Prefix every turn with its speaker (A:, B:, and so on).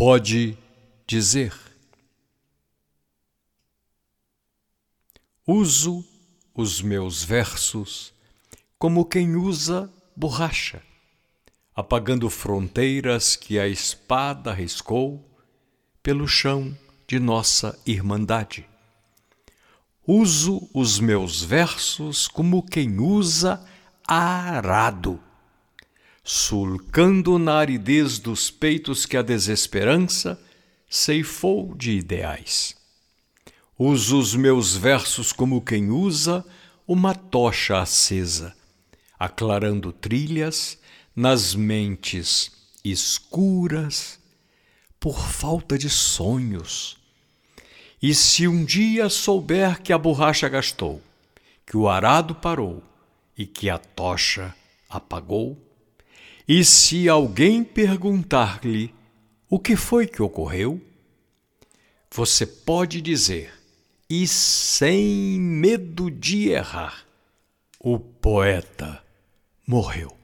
A: pode dizer. Uso os meus versos como quem usa borracha, apagando fronteiras que a espada riscou pelo chão de nossa irmandade. Uso os meus versos como quem usa arado, sulcando na aridez dos peitos que a desesperança ceifou de ideais. Uso os meus versos como quem usa uma tocha acesa, aclarando trilhas nas mentes escuras por falta de sonhos. E se um dia souber que a borracha gastou, que o arado parou e que a tocha apagou, e se alguém perguntar-lhe o que foi que ocorreu, você pode dizer, e sem medo de errar, o poeta morreu.